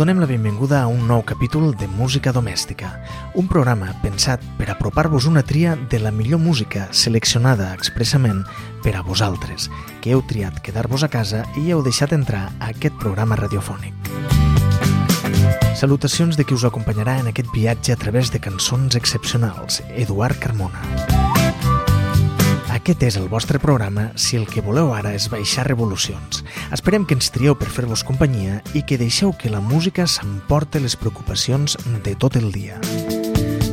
donem la benvinguda a un nou capítol de Música Domèstica, un programa pensat per apropar-vos una tria de la millor música seleccionada expressament per a vosaltres, que heu triat quedar-vos a casa i heu deixat entrar a aquest programa radiofònic. Salutacions de qui us acompanyarà en aquest viatge a través de cançons excepcionals, Eduard Carmona. Aquest és el vostre programa si el que voleu ara és baixar revolucions. Esperem que ens trieu per fer-vos companyia i que deixeu que la música s'emporte les preocupacions de tot el dia.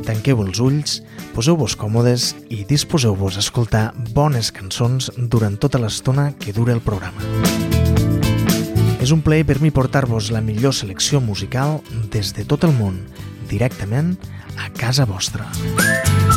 Tanqueu els ulls, poseu-vos còmodes i disposeu-vos a escoltar bones cançons durant tota l'estona que dura el programa. És un plaer per mi portar-vos la millor selecció musical des de tot el món, directament a casa vostra. Música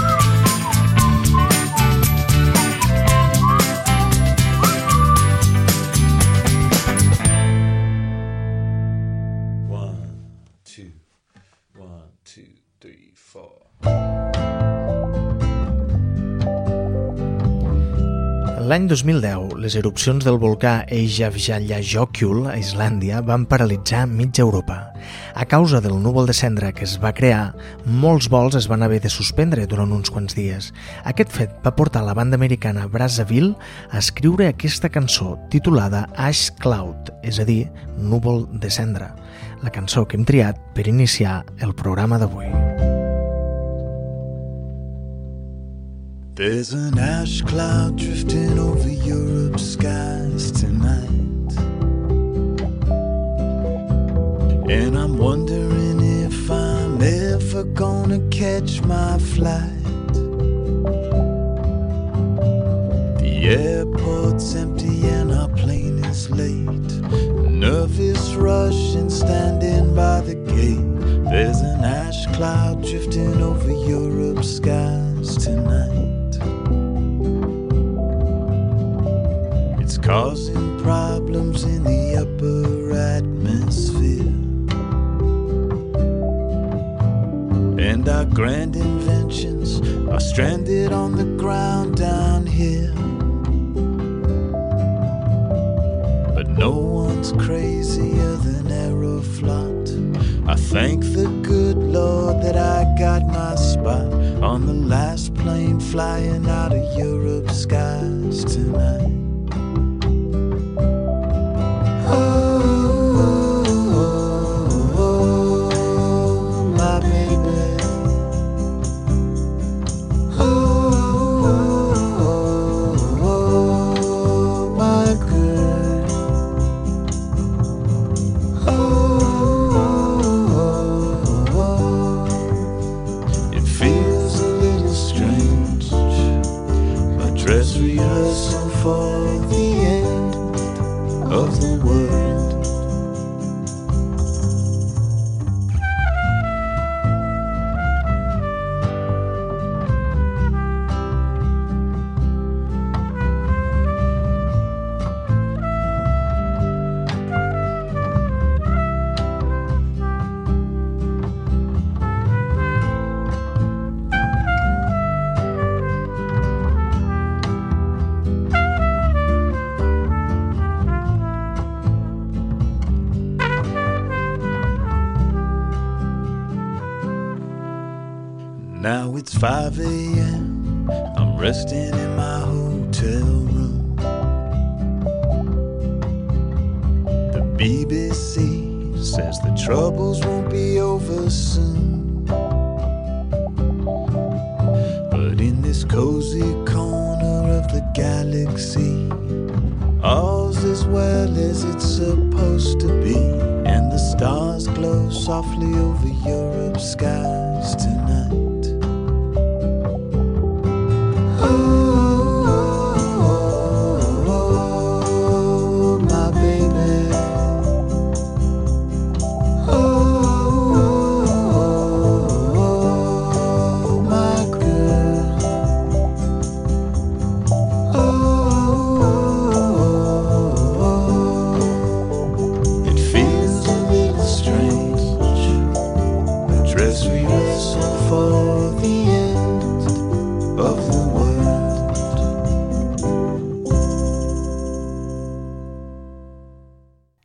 L'any 2010, les erupcions del volcà Eyjafjallajökull a Islàndia van paralitzar mitja Europa. A causa del núvol de cendra que es va crear, molts vols es van haver de suspendre durant uns quants dies. Aquest fet va portar la banda americana Brazzaville a escriure aquesta cançó titulada Ash Cloud, és a dir, núvol de cendra, la cançó que hem triat per iniciar el programa d'avui. There's an ash cloud drifting over Europe's skies tonight. And I'm wondering if I'm ever gonna catch my flight. The airport's empty and our plane is late. Nervous rush and standing by the gate. There's an ash cloud drifting over Europe's skies tonight. Causing problems in the upper atmosphere. And our grand inventions are stranded on the ground down here. But no one's crazier than Aeroflot. I thank the good Lord that I got my spot on the last plane flying out of Europe's skies tonight.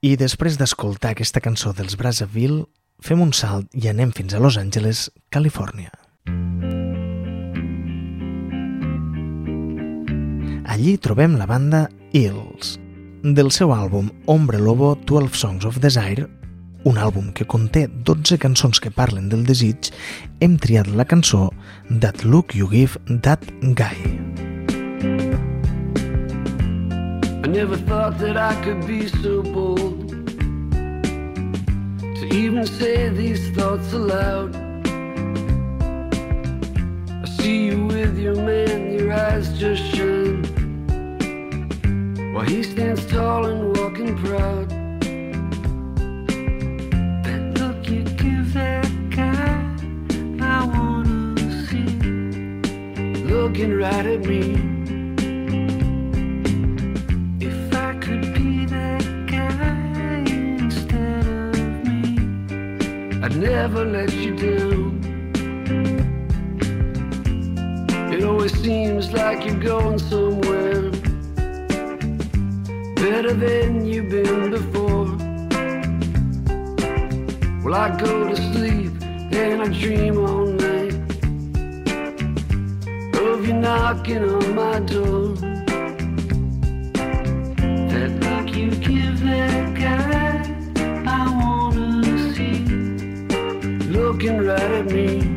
I després d'escoltar aquesta cançó dels Brazzaville, fem un salt i anem fins a Los Angeles, Califòrnia. Allí trobem la banda Hills. Del seu àlbum Hombre Lobo 12 Songs of Desire, un àlbum que conté 12 cançons que parlen del desig, hem triat la cançó That Look You Give That Guy. Never thought that I could be so bold To even say these thoughts aloud. I see you with your man, your eyes just shine While he stands tall and walking proud. That look you give that guy, I wanna see. Looking right at me. Never let you down. It always seems like you're going somewhere better than you've been before. Well, I go to sleep and I dream all night of you knocking on my door. That look you give that guy, Looking right at me.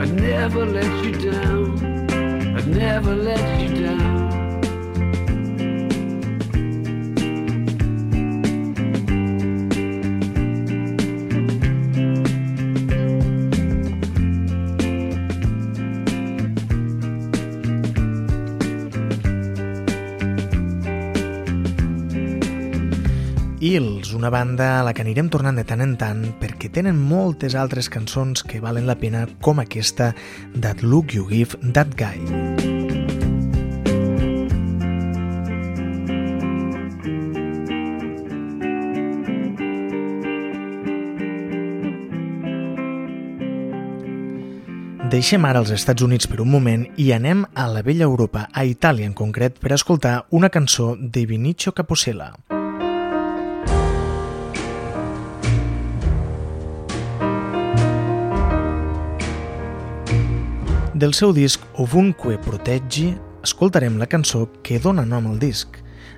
I'd never let you down. I'd never let you down. Hills, una banda a la que anirem tornant de tant en tant perquè tenen moltes altres cançons que valen la pena com aquesta That Look You Give That Guy. Deixem ara els Estats Units per un moment i anem a la vella Europa, a Itàlia en concret, per escoltar una cançó de Vinicio Capocella. Del seu disc Ovunque Proteggi ascoltarem la cançó que dona nom al disc,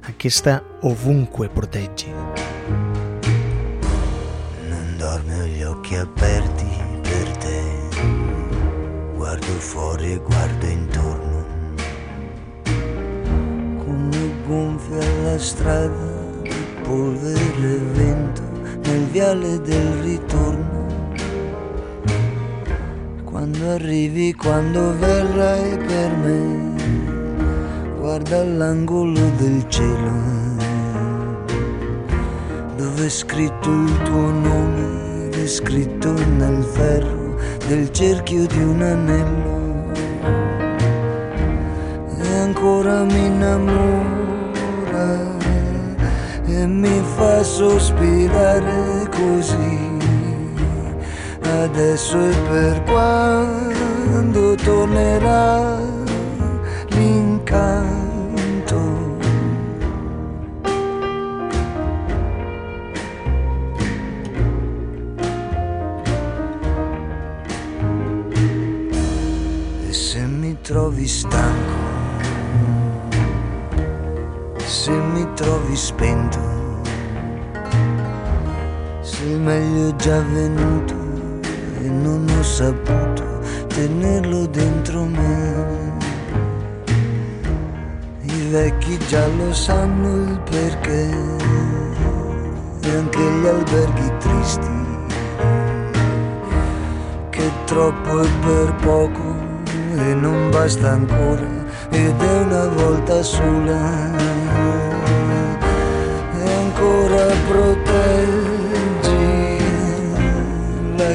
aquesta Ovunque Proteggi. Non dormo gli occhi aperti per te, guardo fuori e guardo intorno, come gonfia la strada di polvere e vento nel viale del ritorno quando arrivi, quando verrai per me, guarda l'angolo del cielo dove è scritto il tuo nome, è scritto nel ferro del cerchio di un anello. E ancora mi innamora e mi fa sospirare così adesso e per quando tornerà l'incanto. E se mi trovi stanco, se mi trovi spento, se il meglio già venuto saputo tenerlo dentro me. I vecchi già lo sanno il perché e anche gli alberghi tristi che troppo è per poco e non basta ancora ed è una volta sola e ancora proteggi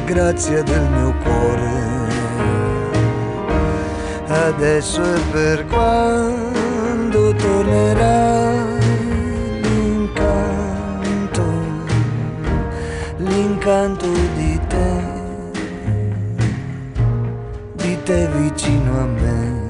grazia del mio cuore. Adesso è per quando tornerà l'incanto l'incanto di te di te vicino a me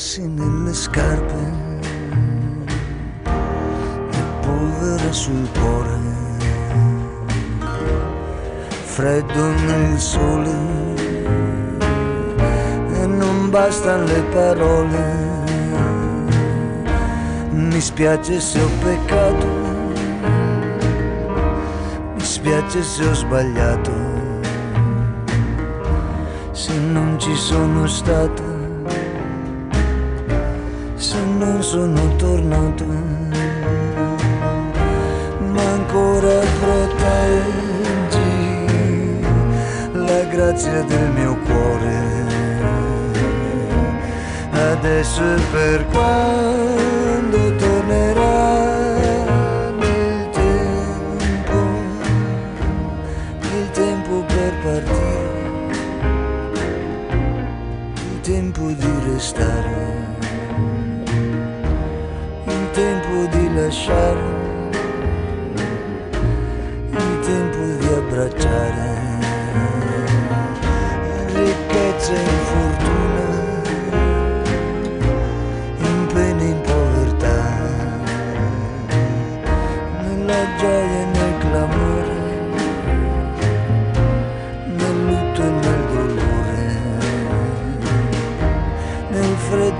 sassi nelle scarpe e polvere sul cuore, freddo nel sole e non bastano le parole. Mi spiace se ho peccato, mi spiace se ho sbagliato, se non ci sono stato sono tornato, ma ancora proteggi la grazia del mio cuore. Adesso per quando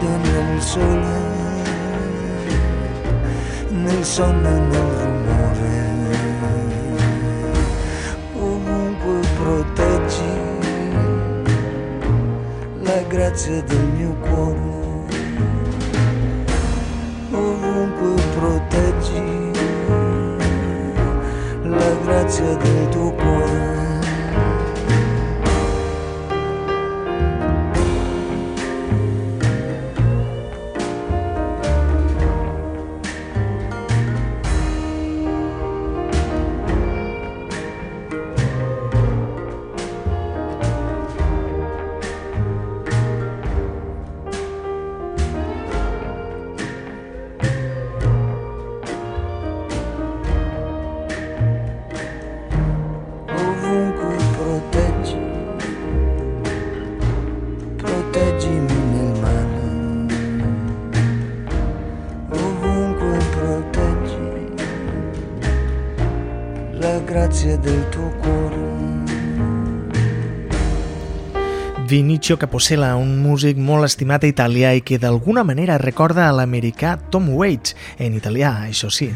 e nel sole nel sonno e nel rumore, ovunque proteggi la grazia del mio cuore, ovunque proteggi la grazia del tuo cuore. Vinicio Capocella, un músic molt estimat a Itàlia i que d'alguna manera recorda a l'americà Tom Waits, en italià, això sí.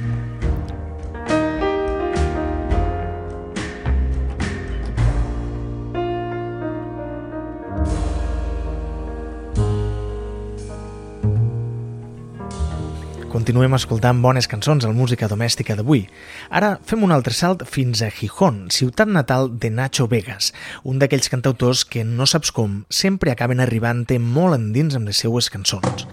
Continuem escoltant bones cançons al Música Domèstica d'avui. Ara fem un altre salt fins a Gijón, ciutat natal de Nacho Vegas, un d'aquells cantautors que no saps com sempre acaben arribant molt endins amb les seues cançons.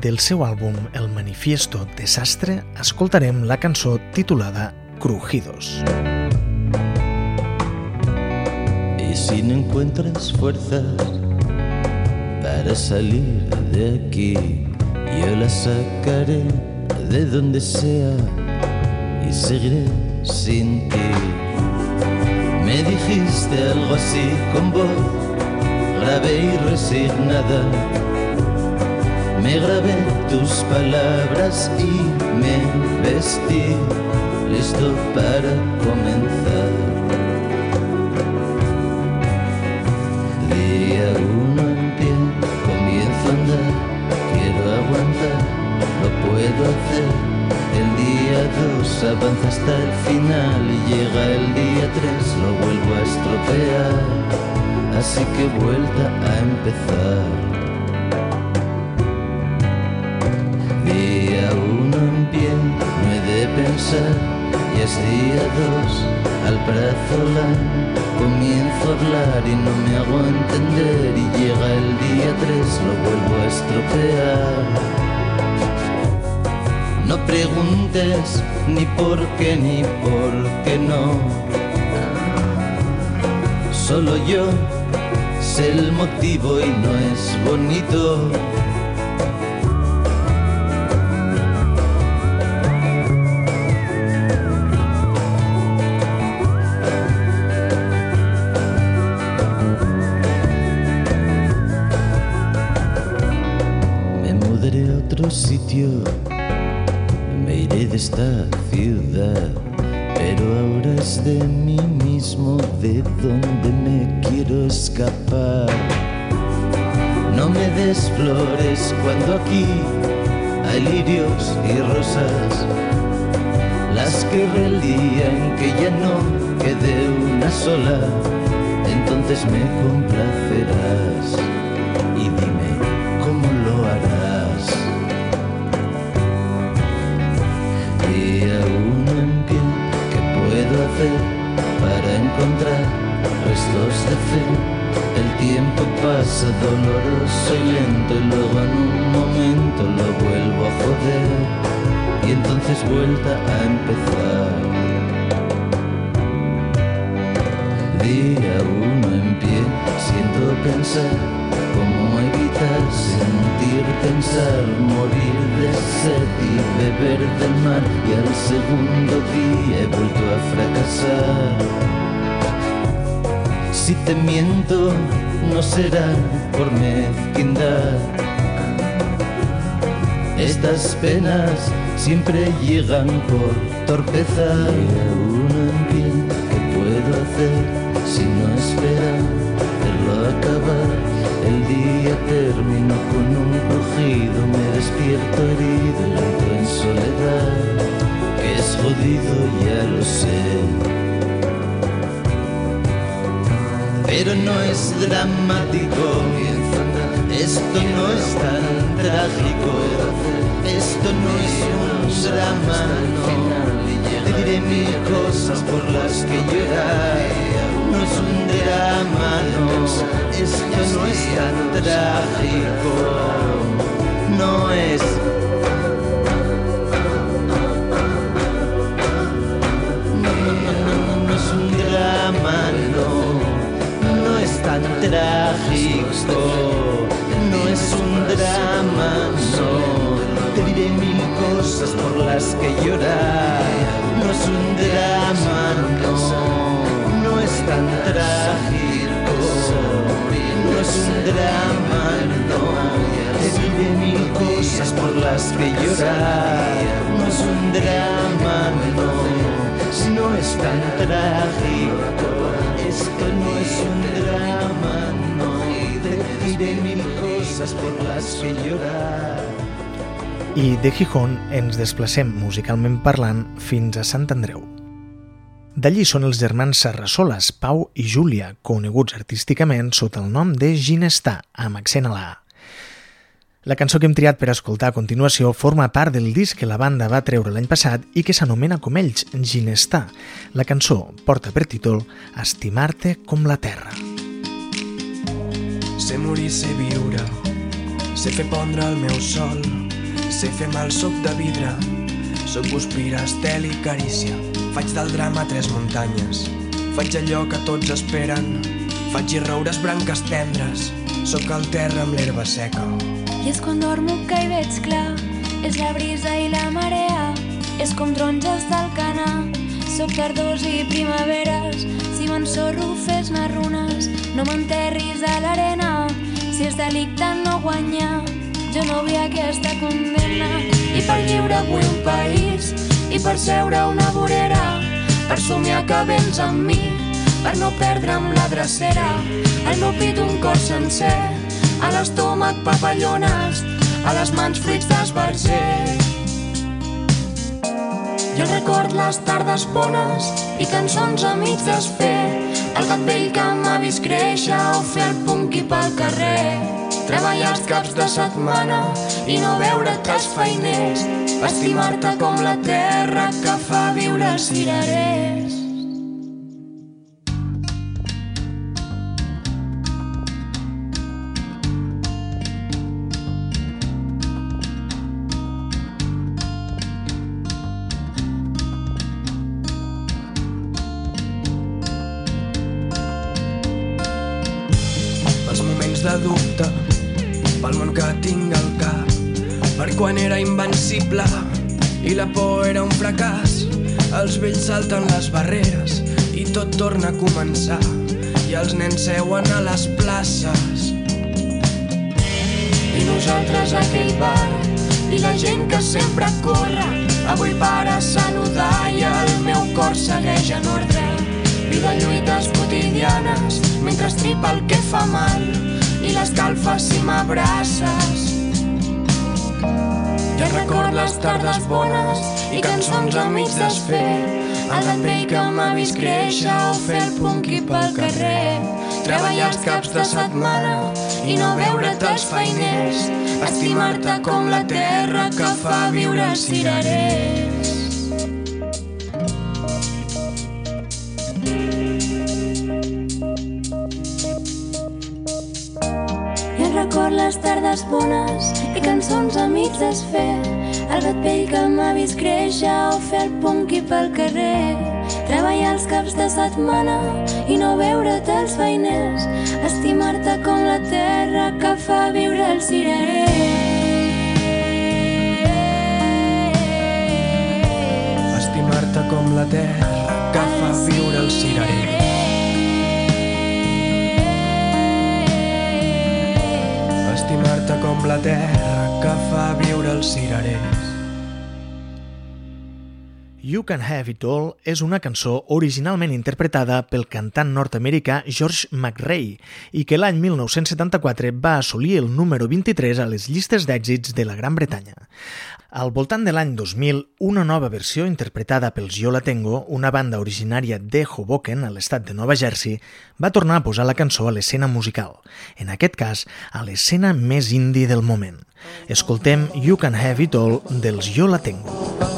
Del seu àlbum El Manifiesto Desastre escoltarem la cançó titulada Crujidos. Y si no encuentras fuerzas para salir de aquí. Yo la sacaré de donde sea y seguiré sin ti. Me dijiste algo así con voz grave y resignada. Me grabé tus palabras y me vestí listo para comenzar. El día 2 avanza hasta el final y llega el día 3, lo vuelvo a estropear. Así que vuelta a empezar. Día 1 en pie, no de pensar. Y es día 2, al brazo comienzo a hablar y no me hago entender. Y llega el día 3, lo vuelvo a estropear. No preguntes ni por qué ni por qué no. Solo yo sé el motivo y no es bonito. Donde me quiero escapar. No me des flores cuando aquí hay lirios y rosas, las que el día en que ya no quede una sola, entonces me complacerás y dime cómo lo harás. para encontrar restos de fe. El tiempo pasa doloroso y lento y luego en un momento lo vuelvo a joder y entonces vuelta a empezar. Día uno en pie, siento pensar ¿Cómo evitar sentir, pensar, morir de sed y beber del mar? Y al segundo día he vuelto a fracasar. Si te miento, no será por mezquindad. Estas penas siempre llegan por torpeza. Uno en pie, ¿qué puedo hacer si no espera verlo acabar? El día terminó con un crujido, me despierto herido, es dramático, esto no es tan trágico, esto no es un drama, no. Te diré mil cosas por las que llorar no es un drama, esto no es tan trágico, no es. Trágico, no es un drama, no. Te diré mil cosas por las que llorar, no es un drama, no es tan trágico, no es un drama, no. Te diré mil cosas por las que llorar, no es un drama, no. No es tan trágico. Esto no es un drama, no. Te diré mil cosas por las que llorar. I de Gijón ens desplacem musicalment parlant fins a Sant Andreu. D'allí són els germans Serrasoles, Pau i Júlia, coneguts artísticament sota el nom de Ginestà, amb accent a la A. La cançó que hem triat per escoltar a continuació forma part del disc que la banda va treure l'any passat i que s'anomena com ells, Ginestà. La cançó porta per títol Estimar-te com la terra. Sé morir, sé viure, sé fer pondre el meu sol, sé fer mal soc de vidre, soc guspira, estel i carícia, faig del drama tres muntanyes, faig allò que tots esperen, faig i roures branques tendres, sóc el terra amb l'herba seca. I és quan dormo que hi veig clar, és la brisa i la marea, és com taronges del canà, soc tardors i primaveres, si m'ensorro fes-ne runes, no m'enterris a l'arena, si és delicte no guanyar, jo no vull aquesta condemna. I per lliure vull un país, i per seure una vorera, per somiar que vens amb mi, per no perdre'm la drecera, al meu pit un cor sencer, a l'estómac papallones, a les mans fruits d'esbarzer. Jo record les tardes bones i cançons a mig desfer, el gat vell que m'ha vist créixer o fer el punqui pel carrer. Treballar els caps de setmana i no veure't els feiners, estimar-te com la terra que fa viure cirerers. Salten les barreres i tot torna a començar. I els nens seuen a les places. I nosaltres a aquell bar i la gent que sempre corre. Avui para a saludar i el meu cor segueix en ordre. Vida lluites quotidianes mentre estripa el que fa mal i l'escalfa si m'abraces. Jo record les tardes bones i cançons a mig desfer el vell que m'ha vist créixer o fer el punqui pel carrer. Treballar els caps de setmana i no veure't els feiners. Estimar-te com la terra que fa viure els cirerers. I record les tardes bones i cançons a mig desfer el vell que m'ha vist créixer o fer el punqui pel carrer treballar els caps de setmana i no veure't els feiners estimar-te com la terra que fa viure els cirerers Estimar-te com la terra que fa viure el cirerer. Estimar-te com la terra que fa viure els cirerers. You Can Have It All és una cançó originalment interpretada pel cantant nord-americà George McRae i que l'any 1974 va assolir el número 23 a les llistes d'èxits de la Gran Bretanya. Al voltant de l'any 2000, una nova versió interpretada pels Yo La Tengo, una banda originària de Hoboken, a l'estat de Nova Jersey, va tornar a posar la cançó a l'escena musical, en aquest cas a l'escena més indie del moment. Escoltem You Can Have It All dels Yo La Tengo.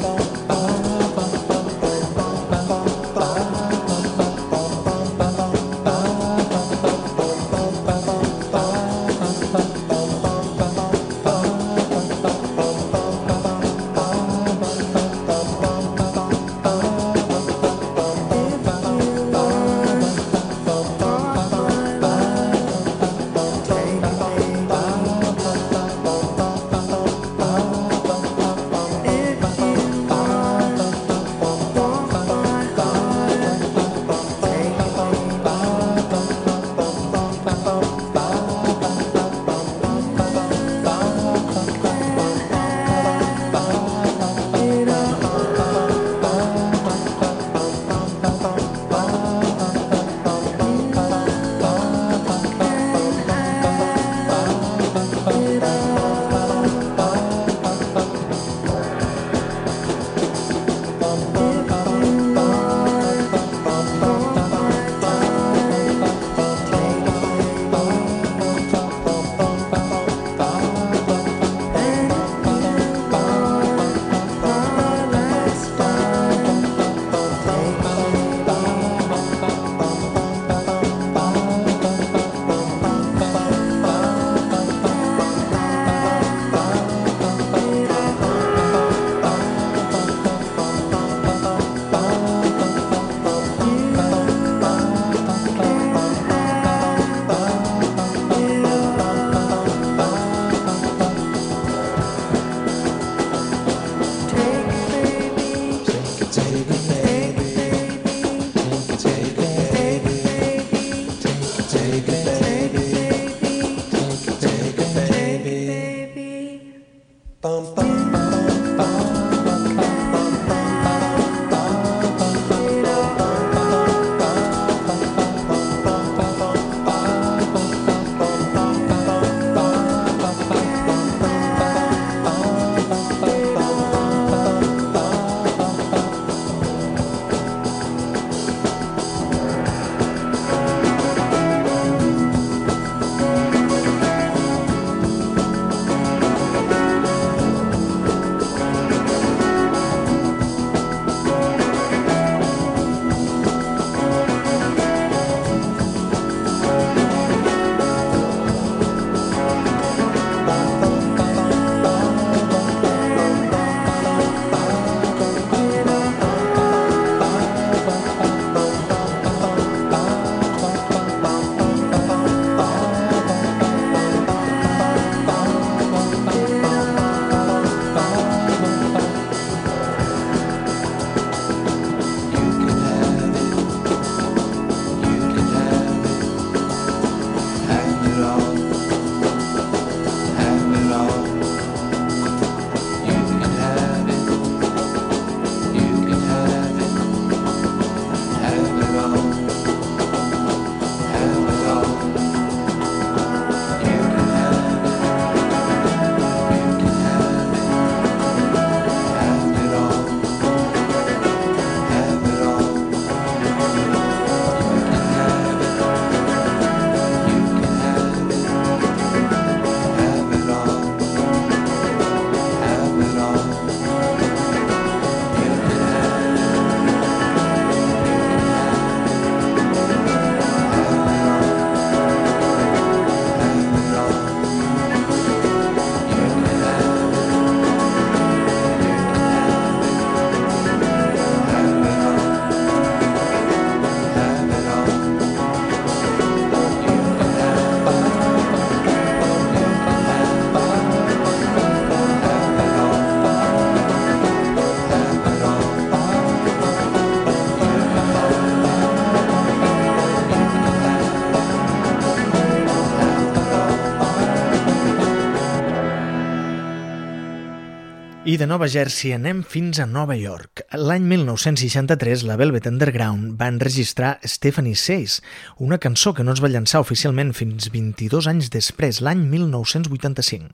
De Nova Jersey anem fins a Nova York. L'any 1963, la Velvet Underground va enregistrar Stephanie Says, una cançó que no es va llançar oficialment fins 22 anys després, l'any 1985.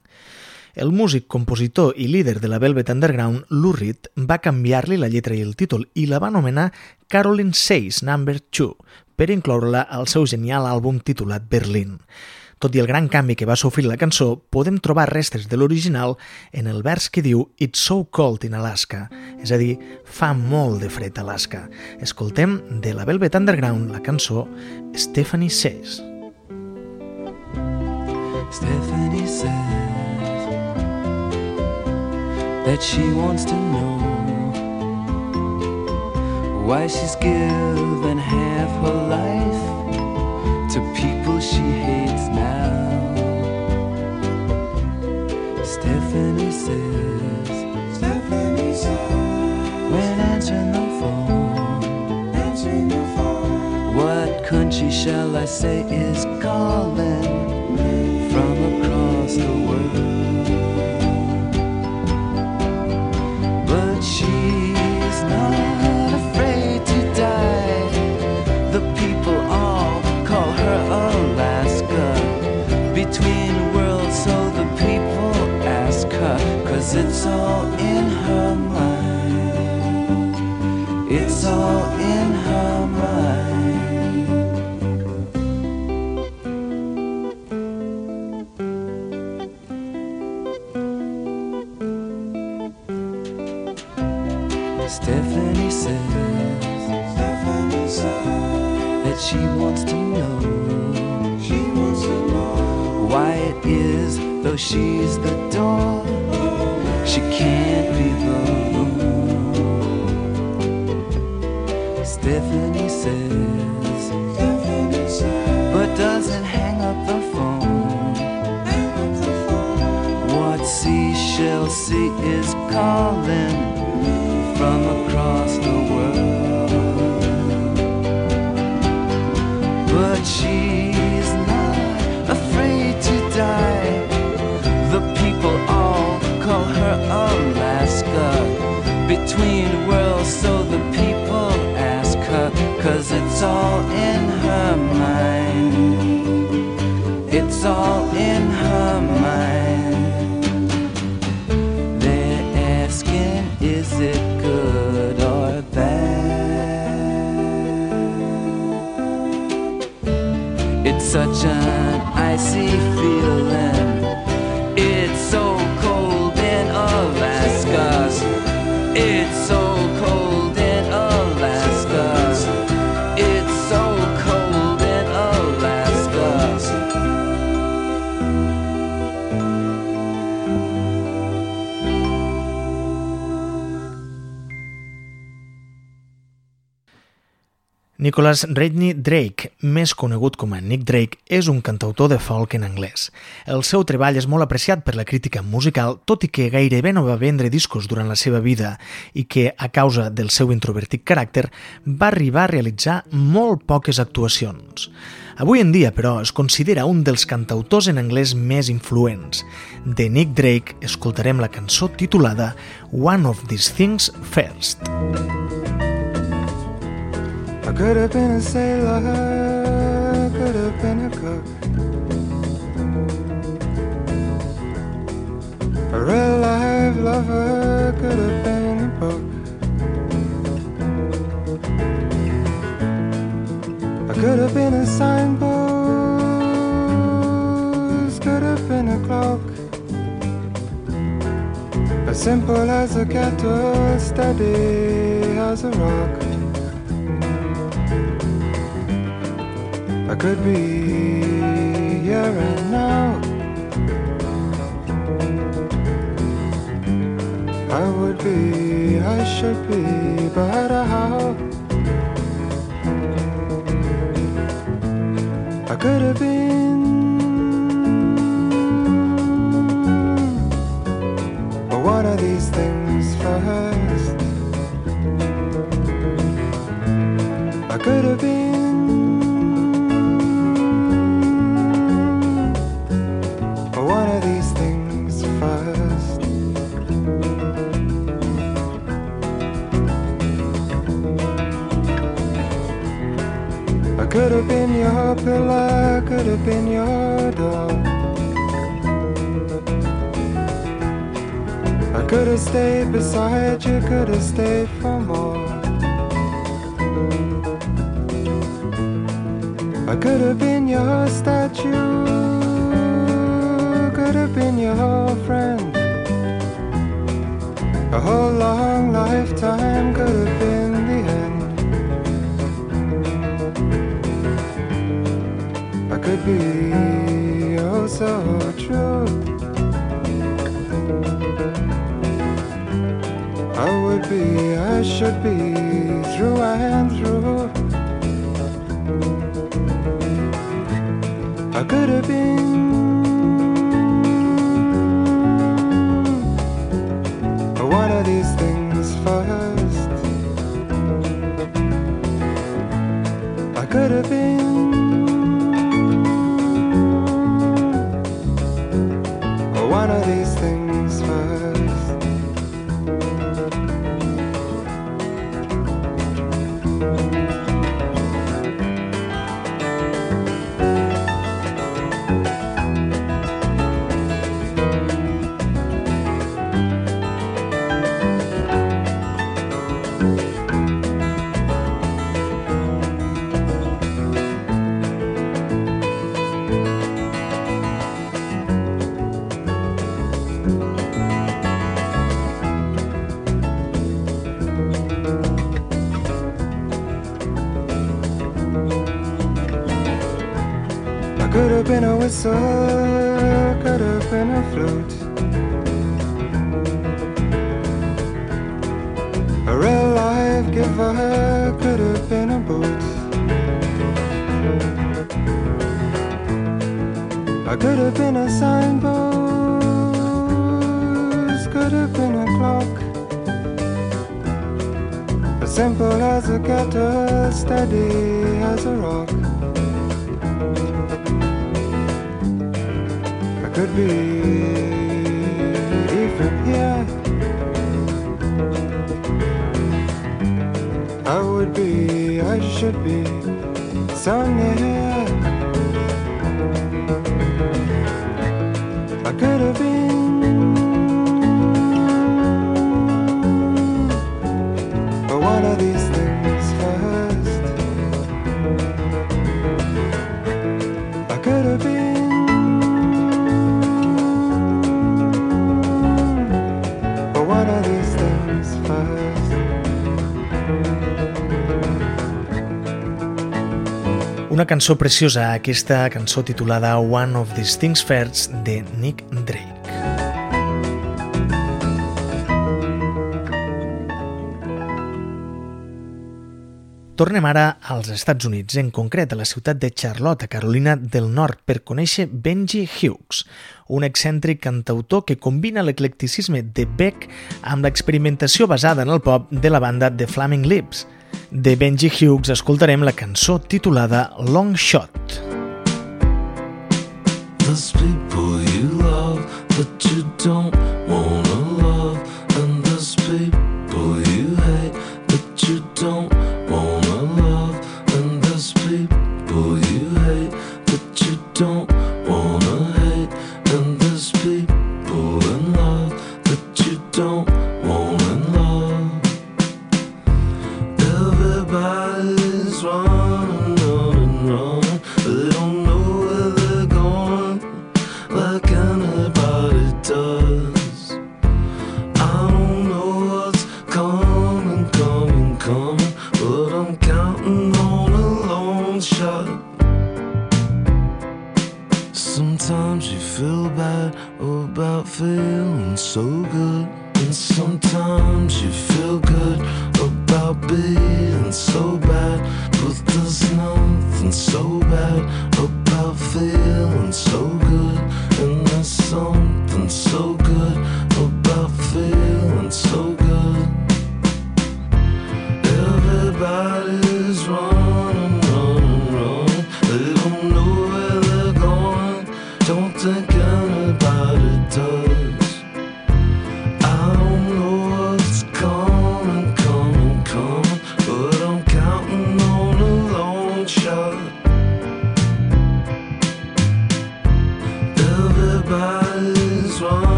El músic, compositor i líder de la Velvet Underground, Lou Reed, va canviar-li la lletra i el títol i la va anomenar Caroline Says Number 2 per incloure-la al seu genial àlbum titulat Berlin. Tot i el gran canvi que va sofrir la cançó, podem trobar restes de l'original en el vers que diu It's so cold in Alaska, és a dir, fa molt de fred a Alaska. Escoltem de la Velvet Underground la cançó Stephanie Says. Stephanie says that she wants to know why she's given half her life to people she hates Stephanie says, Stephanie says, when answering the phone, answering the phone, what country shall I say is calling? From across the world? It's all in her Nicholas Redney Drake, més conegut com a Nick Drake, és un cantautor de folk en anglès. El seu treball és molt apreciat per la crítica musical, tot i que gairebé no va vendre discos durant la seva vida i que, a causa del seu introvertit caràcter, va arribar a realitzar molt poques actuacions. Avui en dia, però, es considera un dels cantautors en anglès més influents. De Nick Drake escoltarem la cançó titulada One of These Things First. Could have been a sailor, could have been a cook. A real life lover could have been a book. I could have been a signpost, could have been a clock. As simple as a kettle, steady as a rock. Could be here and now. I would be, I should be, but how? I could have been. But one of these things first. I could have been. Pillar, could have been your door. I could have stayed beside you, could have stayed for more. I could have been your statue, could have been your friend. A whole long lifetime could have been could be oh so true. I would be, I should be through and through. I could have been one of these things first. I could have been one of these things whistle, could have been a flute. A real life giver could have been a boot. I could have been a signpost, could have been a clock. As simple as a kettle, steady as a rock. Could be even here. I would be, I should be so near. Cançó preciosa, aquesta cançó titulada One of These Things First de Nick Drake. Tornem ara als Estats Units, en concret a la ciutat de Charlotte, Carolina del Nord, per conèixer Benji Hughes, un excèntric cantautor que combina l'eclecticisme de Beck amb l'experimentació basada en el pop de la banda The Flaming Lips. De Benji Hughes escoltarem la cançó titulada Long Shot. There's people you love, but you don't Sometimes you feel bad about feeling so good, and sometimes you feel good about being so bad. But there's nothing so bad about feeling so good, and there's something so good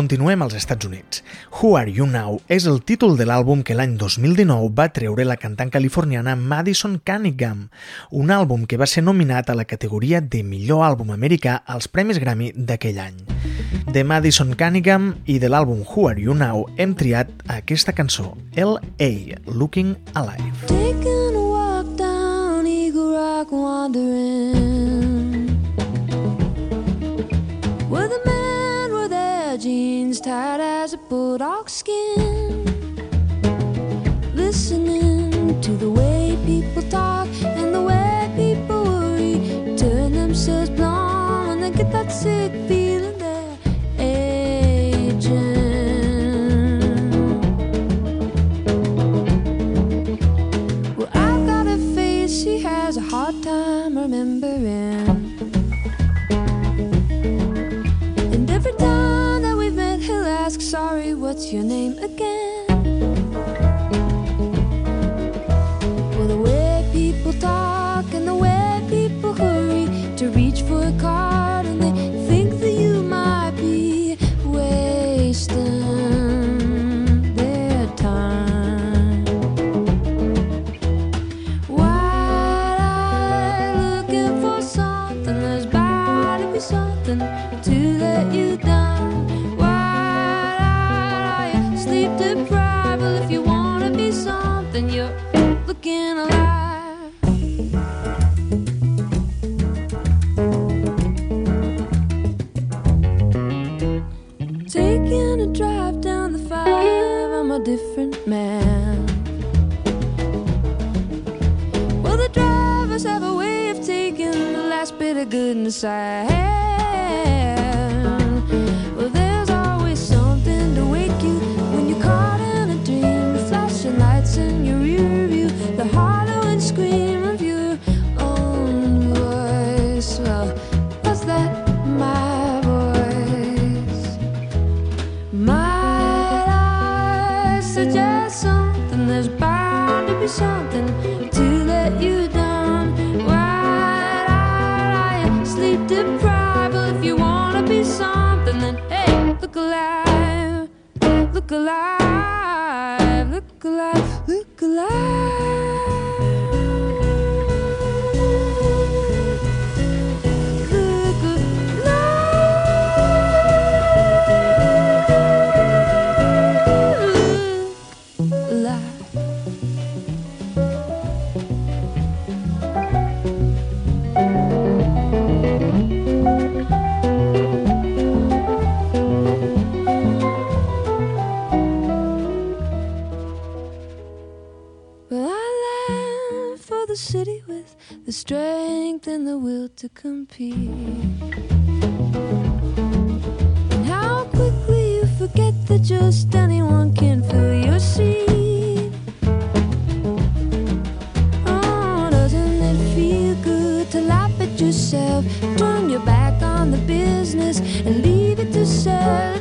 Continuem als Estats Units. Who Are You Now és el títol de l'àlbum que l'any 2019 va treure la cantant californiana Madison Cunningham, un àlbum que va ser nominat a la categoria de millor àlbum americà als Premis Grammy d'aquell any. De Madison Cunningham i de l'àlbum Who Are You Now hem triat aquesta cançó, L.A., Looking Alive. Taking a walk down Eagle Rock wandering With a as as a bulldog skin. Listening to the way people talk. look alive, look alive, look alive. Strength and the will to compete. And how quickly you forget that just anyone can fill your seat. Oh, doesn't it feel good to laugh at yourself? Turn your back on the business and leave it to sell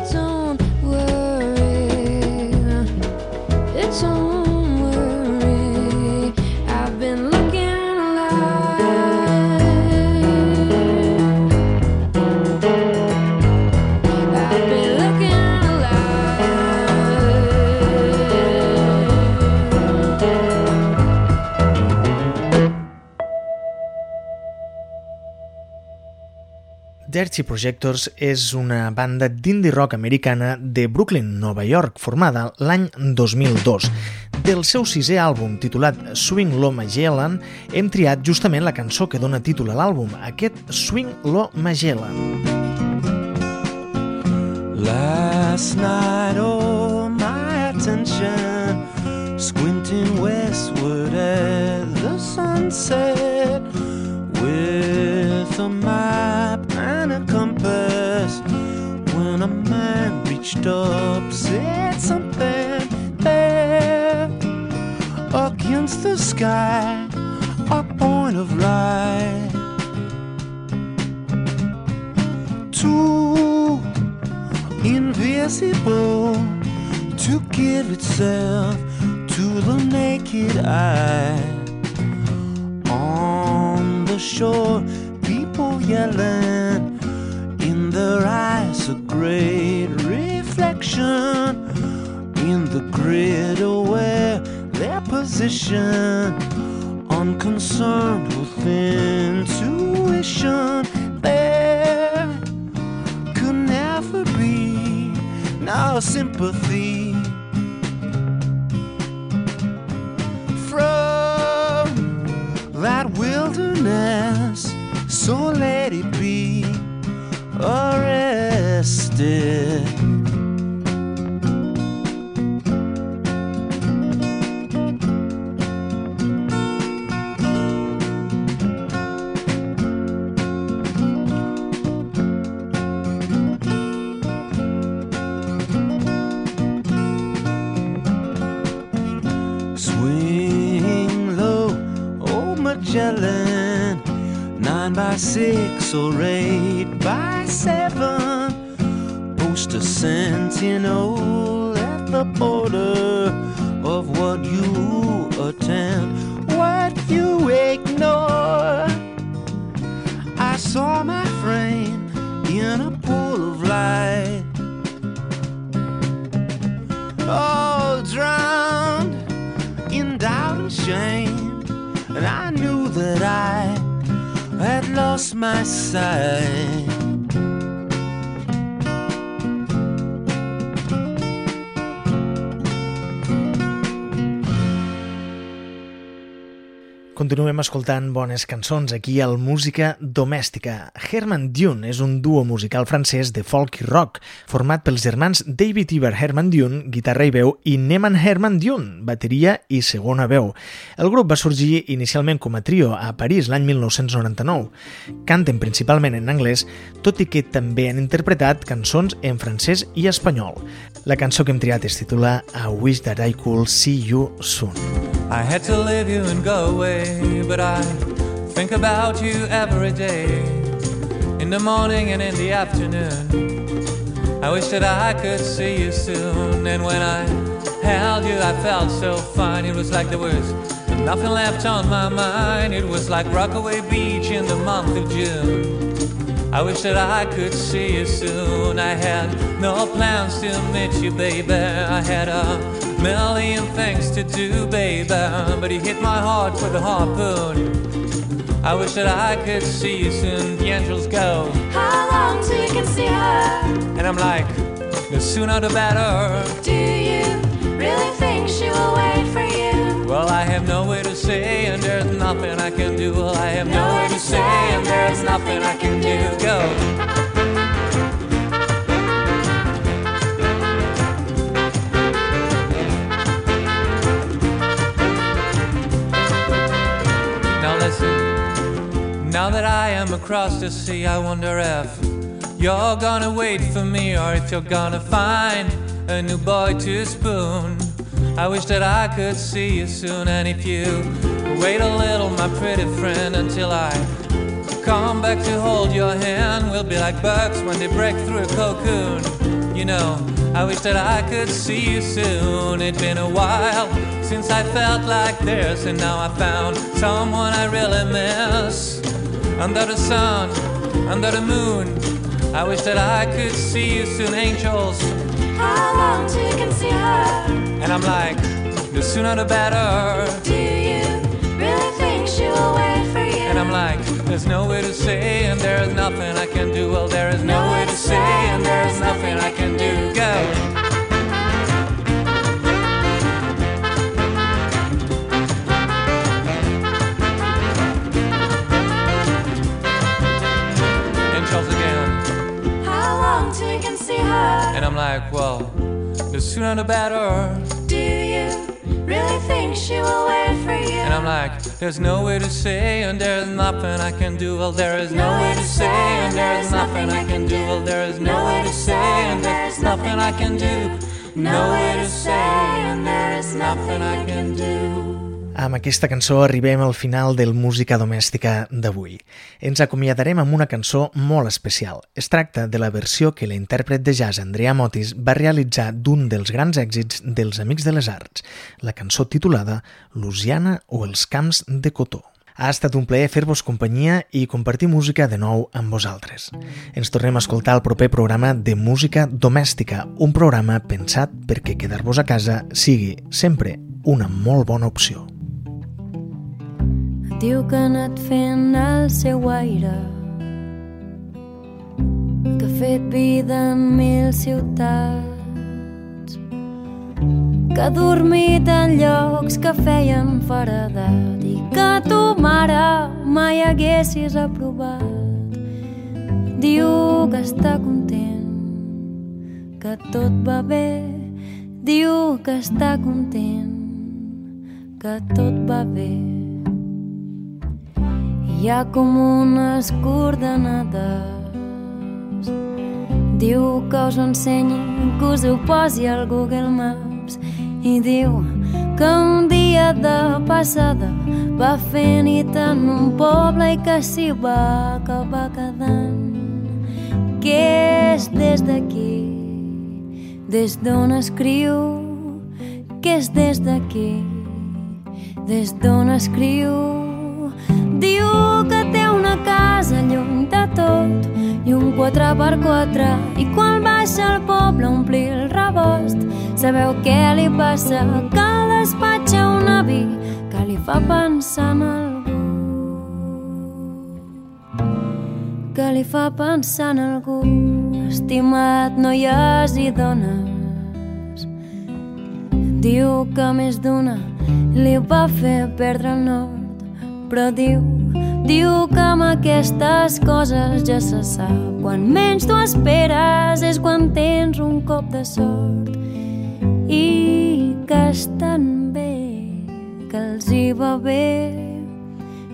Dirty Projectors és una banda d'indie rock americana de Brooklyn, Nova York, formada l'any 2002. Del seu sisè àlbum, titulat Swing Low Magellan, hem triat justament la cançó que dona títol a l'àlbum, aquest Swing Low Magellan. Last night, oh, my attention squinting westward at the sunset with a map compass. When a man reached up, said something there against the sky, a point of light. Two invisible to give itself to the naked eye. On the shore, people yelling, in their eyes, a great reflection. In the grid, aware their position, unconcerned with intuition. There could never be no sympathy from that wilderness. So let it be arrested. Swing low, oh Magellan, nine by six or eight by seven. Post a sentinel at the border of what you attend, what you ignore. I saw my lost my sight. Continuem escoltant bones cançons aquí al Música Domèstica. Herman Dune és un duo musical francès de folk i rock, format pels germans David Iber Herman Dune, guitarra i veu, i Neman Herman Dune, bateria i segona veu. El grup va sorgir inicialment com a trio a París l'any 1999. Canten principalment en anglès, tot i que també han interpretat cançons en francès i espanyol. La cançó que hem triat es titula I Wish That I Could See You Soon. I had to leave you and go away, but I think about you every day. In the morning and in the afternoon. I wish that I could see you soon. And when I held you, I felt so fine. It was like there was nothing left on my mind. It was like Rockaway Beach in the month of June. I wish that I could see you soon. I had no plans to meet you, baby. I had a million things to do, baby. But you hit my heart with a harpoon. I wish that I could see you soon. The angels go, How long till you can see her? and I'm like, the sooner the better. Do you really think she will wait for you? Well, I have no way to say, and there's nothing I can do. Well, I have no way to say, and there's nothing I can do. Go. Now listen. Now that I am across the sea. I wonder if you're gonna wait for me or if you're gonna find a new boy to spoon. I wish that I could see you soon, and if you wait a little, my pretty friend, until I come back to hold your hand, we'll be like birds when they break through a cocoon. You know, I wish that I could see you soon. It's been a while since I felt like this, and now I found someone I really miss. Under the sun, under the moon, I wish that I could see you soon, angels. How long can see her? And I'm like, the sooner the better. Do you really think she will wait for you? And I'm like, there's no way to say, and there's nothing I can do. Well, there is no way to say, and there's nothing I can do. Go. And I'm like, well, the sooner the better. Do you really think she will wait for you? And I'm like, there's no way to say, and there's nothing I can do. Well, there is no way to say, and there's nothing I can do. Well, there is no way to say, and there's nothing I can do. No way to say, and there is nothing I can do. Amb aquesta cançó arribem al final del Música Domèstica d'avui. Ens acomiadarem amb una cançó molt especial. Es tracta de la versió que l'intèrpret de jazz Andrea Motis va realitzar d'un dels grans èxits dels Amics de les Arts, la cançó titulada Lusiana o els camps de cotó. Ha estat un plaer fer-vos companyia i compartir música de nou amb vosaltres. Ens tornem a escoltar el proper programa de Música Domèstica, un programa pensat perquè quedar-vos a casa sigui sempre una molt bona opció. Diu que ha anat fent el seu aire que ha fet vida en mil ciutats que ha dormit en llocs que feien feredat i que tu, mare, mai haguessis aprovat. Diu que està content, que tot va bé, diu que està content, que tot va bé. Hi ha com unes coordenades. Diu que us ho ensenyi, que us ho posi al Google Maps. I diu que un dia de passada va fer nit en un poble i que s'hi va acabar quedant. Que és des d'aquí, des d'on escriu, que és des d'aquí, des d'on escriu. Diu que té una casa lluny de tot i un 4x4 i quan baixa al poble omplir el rebost sabeu què li passa? Que despatxa un avi que li fa pensar en algú. Que li fa pensar en algú. Estimat noies i dones. Diu que més d'una li va fer perdre el nord però diu, diu que amb aquestes coses ja se sap. Quan menys t'ho esperes és quan tens un cop de sort i que estan bé, que els hi va bé.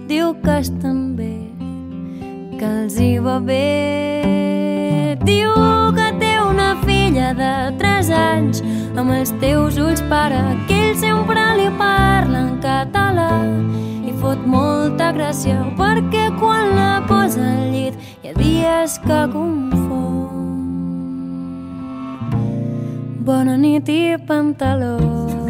Diu que estan bé, que els hi va bé. Diu que té una filla de 3 anys amb els teus ulls, pare, que ell sempre li parla en català fot molta gràcia perquè quan la posa al llit hi ha dies que confon. Bona nit i pantalons.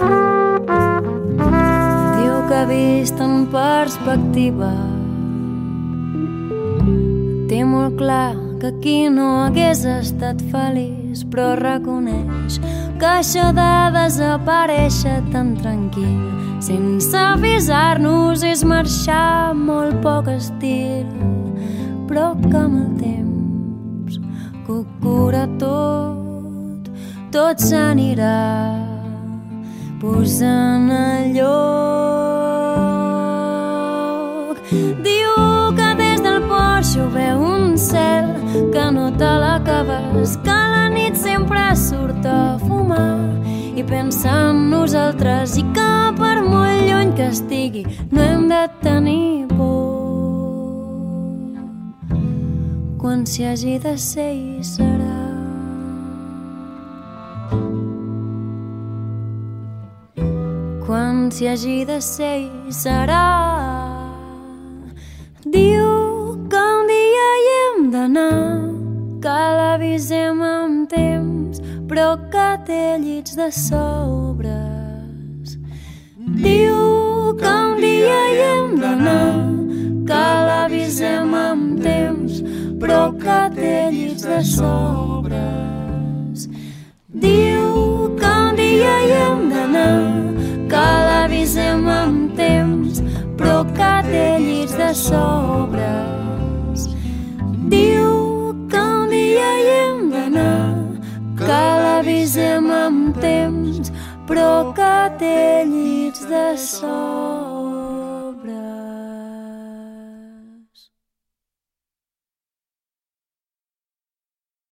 Que ha vist en perspectiva. Té molt clar que aquí no hagués estat feliç però reconeix que això de desaparèixer tan tranquil sense avisar-nos és marxar molt poc estil. Però que amb el temps que ho cura tot tot s'anirà posant a lloc cel que no te l'acabes, que la nit sempre surt a fumar i pensa en nosaltres i que per molt lluny que estigui no hem de tenir por quan s'hi hagi de ser i serà. quan s'hi hagi de ser i serà. Diu d'anar, que l'avisem amb temps, però que té llits de sobres. Diu que un dia hi hem d'anar, que l'avisem amb temps, però que té llits de sobres. Diu que un dia hi hem d'anar, que l'avisem amb temps, però que té llits de sobres. Diu que un dia hi hem d'anar, que l'avisem amb temps, però que té llits de sobres.